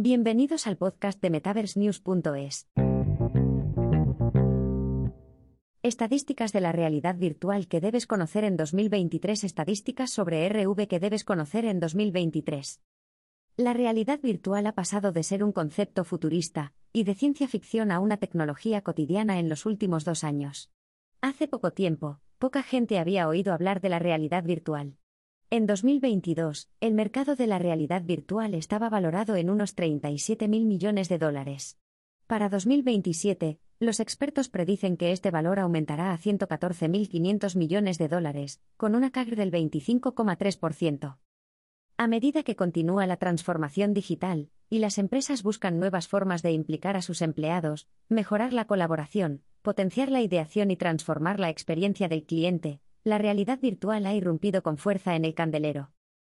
Bienvenidos al podcast de MetaverseNews.es. Estadísticas de la realidad virtual que debes conocer en 2023. Estadísticas sobre RV que debes conocer en 2023. La realidad virtual ha pasado de ser un concepto futurista y de ciencia ficción a una tecnología cotidiana en los últimos dos años. Hace poco tiempo, poca gente había oído hablar de la realidad virtual. En 2022, el mercado de la realidad virtual estaba valorado en unos 37 mil millones de dólares. Para 2027, los expertos predicen que este valor aumentará a 114.500 millones de dólares, con una CAGR del 25,3%. A medida que continúa la transformación digital, y las empresas buscan nuevas formas de implicar a sus empleados, mejorar la colaboración, potenciar la ideación y transformar la experiencia del cliente, la realidad virtual ha irrumpido con fuerza en el candelero.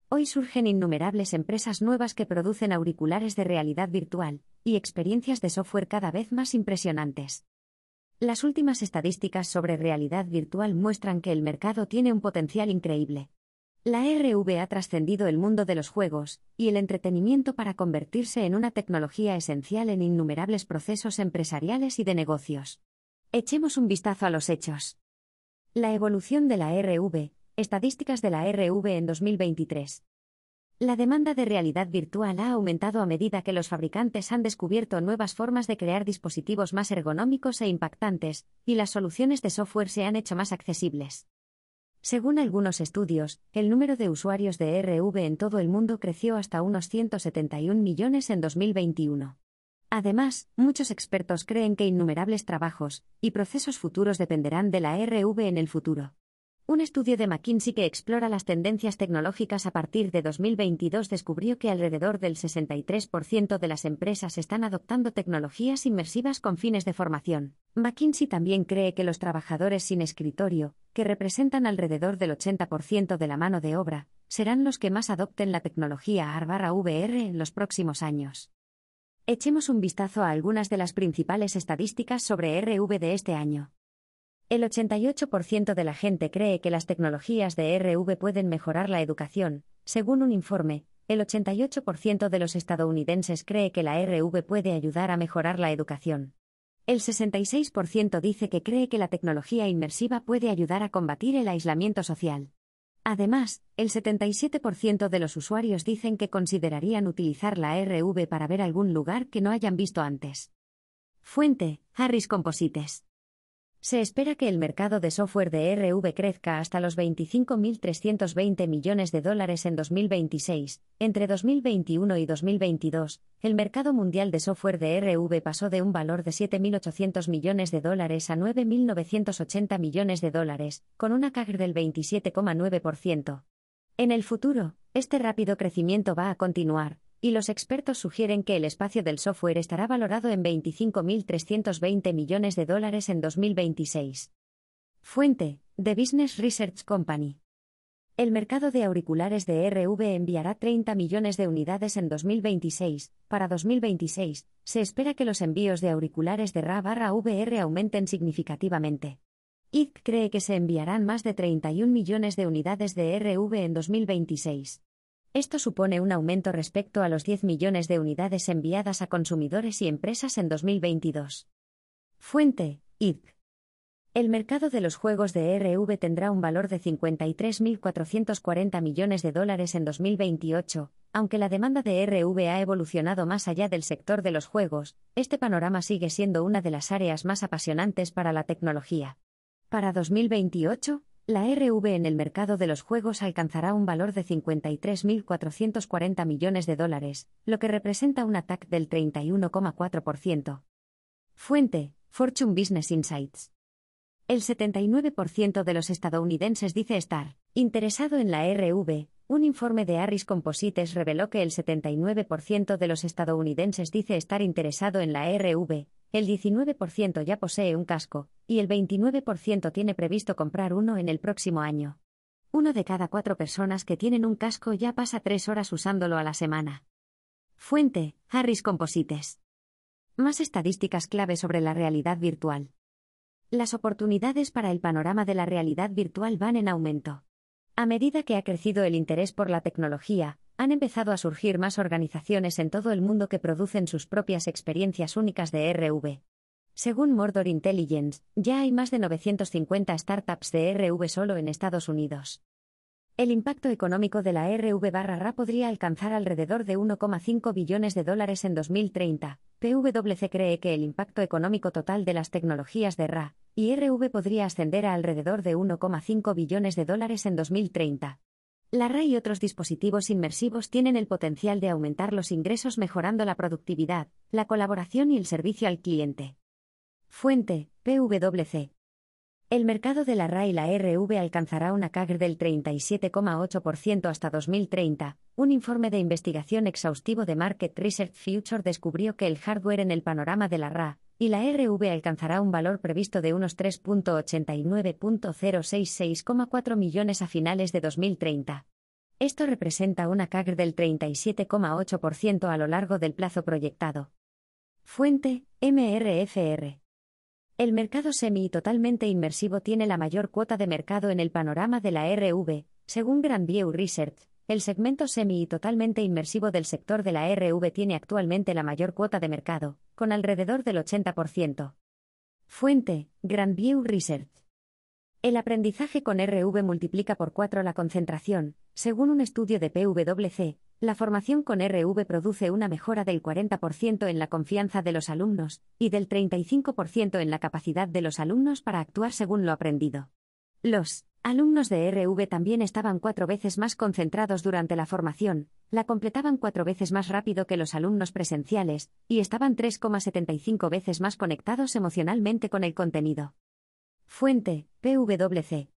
Hoy surgen innumerables empresas nuevas que producen auriculares de realidad virtual y experiencias de software cada vez más impresionantes. Las últimas estadísticas sobre realidad virtual muestran que el mercado tiene un potencial increíble. La RV ha trascendido el mundo de los juegos y el entretenimiento para convertirse en una tecnología esencial en innumerables procesos empresariales y de negocios. Echemos un vistazo a los hechos. La evolución de la RV, estadísticas de la RV en 2023. La demanda de realidad virtual ha aumentado a medida que los fabricantes han descubierto nuevas formas de crear dispositivos más ergonómicos e impactantes, y las soluciones de software se han hecho más accesibles. Según algunos estudios, el número de usuarios de RV en todo el mundo creció hasta unos 171 millones en 2021. Además, muchos expertos creen que innumerables trabajos y procesos futuros dependerán de la RV en el futuro. Un estudio de McKinsey que explora las tendencias tecnológicas a partir de 2022 descubrió que alrededor del 63% de las empresas están adoptando tecnologías inmersivas con fines de formación. McKinsey también cree que los trabajadores sin escritorio, que representan alrededor del 80% de la mano de obra, serán los que más adopten la tecnología AR/VR en los próximos años. Echemos un vistazo a algunas de las principales estadísticas sobre RV de este año. El 88% de la gente cree que las tecnologías de RV pueden mejorar la educación, según un informe, el 88% de los estadounidenses cree que la RV puede ayudar a mejorar la educación. El 66% dice que cree que la tecnología inmersiva puede ayudar a combatir el aislamiento social. Además, el 77% de los usuarios dicen que considerarían utilizar la RV para ver algún lugar que no hayan visto antes. Fuente, Harris Composites. Se espera que el mercado de software de RV crezca hasta los 25.320 millones de dólares en 2026. Entre 2021 y 2022, el mercado mundial de software de RV pasó de un valor de 7.800 millones de dólares a 9.980 millones de dólares, con una CAGR del 27,9%. En el futuro, este rápido crecimiento va a continuar, y los expertos sugieren que el espacio del software estará valorado en 25.320 millones de dólares en 2026. Fuente, The Business Research Company. El mercado de auriculares de RV enviará 30 millones de unidades en 2026. Para 2026, se espera que los envíos de auriculares de RA/VR aumenten significativamente. IC cree que se enviarán más de 31 millones de unidades de RV en 2026. Esto supone un aumento respecto a los 10 millones de unidades enviadas a consumidores y empresas en 2022. Fuente, id. El mercado de los juegos de RV tendrá un valor de 53.440 millones de dólares en 2028. Aunque la demanda de RV ha evolucionado más allá del sector de los juegos, este panorama sigue siendo una de las áreas más apasionantes para la tecnología. Para 2028, la RV en el mercado de los juegos alcanzará un valor de 53.440 millones de dólares, lo que representa un ataque del 31,4%. Fuente, Fortune Business Insights. El 79% de los estadounidenses dice estar interesado en la RV. Un informe de Harris Composites reveló que el 79% de los estadounidenses dice estar interesado en la RV, el 19% ya posee un casco, y el 29% tiene previsto comprar uno en el próximo año. Uno de cada cuatro personas que tienen un casco ya pasa tres horas usándolo a la semana. Fuente, Harris Composites. Más estadísticas clave sobre la realidad virtual. Las oportunidades para el panorama de la realidad virtual van en aumento. A medida que ha crecido el interés por la tecnología, han empezado a surgir más organizaciones en todo el mundo que producen sus propias experiencias únicas de RV. Según Mordor Intelligence, ya hay más de 950 startups de RV solo en Estados Unidos. El impacto económico de la RV barra RA podría alcanzar alrededor de 1,5 billones de dólares en 2030. PwC cree que el impacto económico total de las tecnologías de RA y RV podría ascender a alrededor de 1,5 billones de dólares en 2030. La RA y otros dispositivos inmersivos tienen el potencial de aumentar los ingresos mejorando la productividad, la colaboración y el servicio al cliente. Fuente, PwC. El mercado de la RA y la RV alcanzará una CAGR del 37,8% hasta 2030. Un informe de investigación exhaustivo de Market Research Future descubrió que el hardware en el panorama de la RA y la RV alcanzará un valor previsto de unos 3.89.066,4 millones a finales de 2030. Esto representa una CAGR del 37,8% a lo largo del plazo proyectado. Fuente, MRFR. El mercado semi y totalmente inmersivo tiene la mayor cuota de mercado en el panorama de la RV, según Grandview Research. El segmento semi y totalmente inmersivo del sector de la RV tiene actualmente la mayor cuota de mercado, con alrededor del 80%. Fuente: Grandview Research. El aprendizaje con RV multiplica por 4 la concentración, según un estudio de PwC, la formación con RV produce una mejora del 40% en la confianza de los alumnos y del 35% en la capacidad de los alumnos para actuar según lo aprendido. Los alumnos de RV también estaban cuatro veces más concentrados durante la formación, la completaban cuatro veces más rápido que los alumnos presenciales, y estaban 3,75 veces más conectados emocionalmente con el contenido. Fuente, PwC.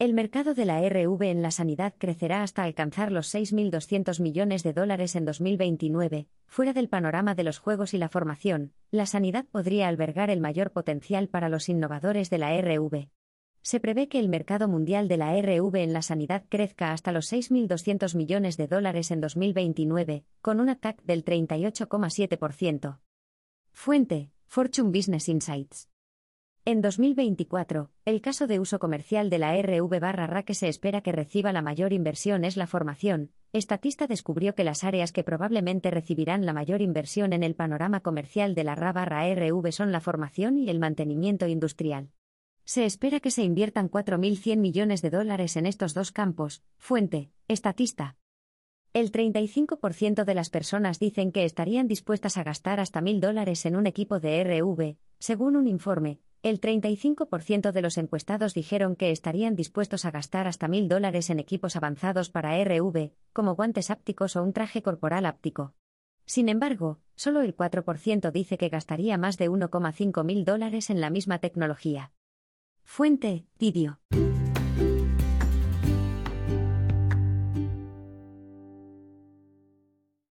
El mercado de la RV en la sanidad crecerá hasta alcanzar los 6.200 millones de dólares en 2029. Fuera del panorama de los juegos y la formación, la sanidad podría albergar el mayor potencial para los innovadores de la RV. Se prevé que el mercado mundial de la RV en la sanidad crezca hasta los 6.200 millones de dólares en 2029, con un TAC del 38,7%. Fuente: Fortune Business Insights. En 2024, el caso de uso comercial de la RV barra RA que se espera que reciba la mayor inversión es la formación. Estatista descubrió que las áreas que probablemente recibirán la mayor inversión en el panorama comercial de la RA barra RV son la formación y el mantenimiento industrial. Se espera que se inviertan 4.100 millones de dólares en estos dos campos. Fuente, Estatista. El 35% de las personas dicen que estarían dispuestas a gastar hasta 1.000 dólares en un equipo de RV, según un informe, el 35% de los encuestados dijeron que estarían dispuestos a gastar hasta mil dólares en equipos avanzados para RV, como guantes ápticos o un traje corporal áptico. Sin embargo, solo el 4% dice que gastaría más de 1,5 mil dólares en la misma tecnología. Fuente, vídeo.